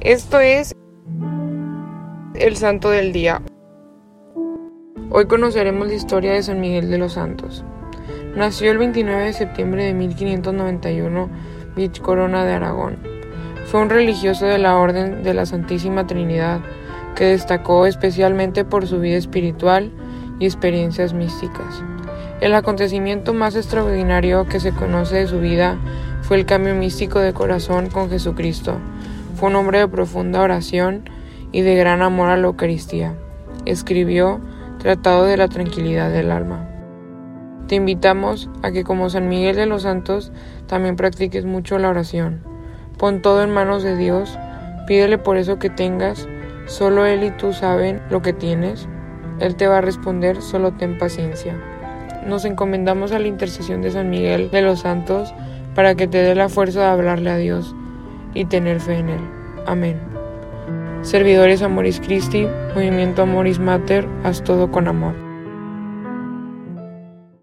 Esto es el Santo del Día. Hoy conoceremos la historia de San Miguel de los Santos. Nació el 29 de septiembre de 1591 Vich Corona de Aragón. Fue un religioso de la Orden de la Santísima Trinidad que destacó especialmente por su vida espiritual y experiencias místicas. El acontecimiento más extraordinario que se conoce de su vida fue el cambio místico de corazón con Jesucristo. Fue un hombre de profunda oración y de gran amor a la Eucaristía. Escribió Tratado de la Tranquilidad del Alma. Te invitamos a que como San Miguel de los Santos también practiques mucho la oración. Pon todo en manos de Dios, pídele por eso que tengas, solo Él y tú saben lo que tienes, Él te va a responder, solo ten paciencia. Nos encomendamos a la intercesión de San Miguel de los Santos para que te dé la fuerza de hablarle a Dios y tener fe en Él. Amén. Servidores Amoris Christi, Movimiento Amoris Mater, haz todo con amor.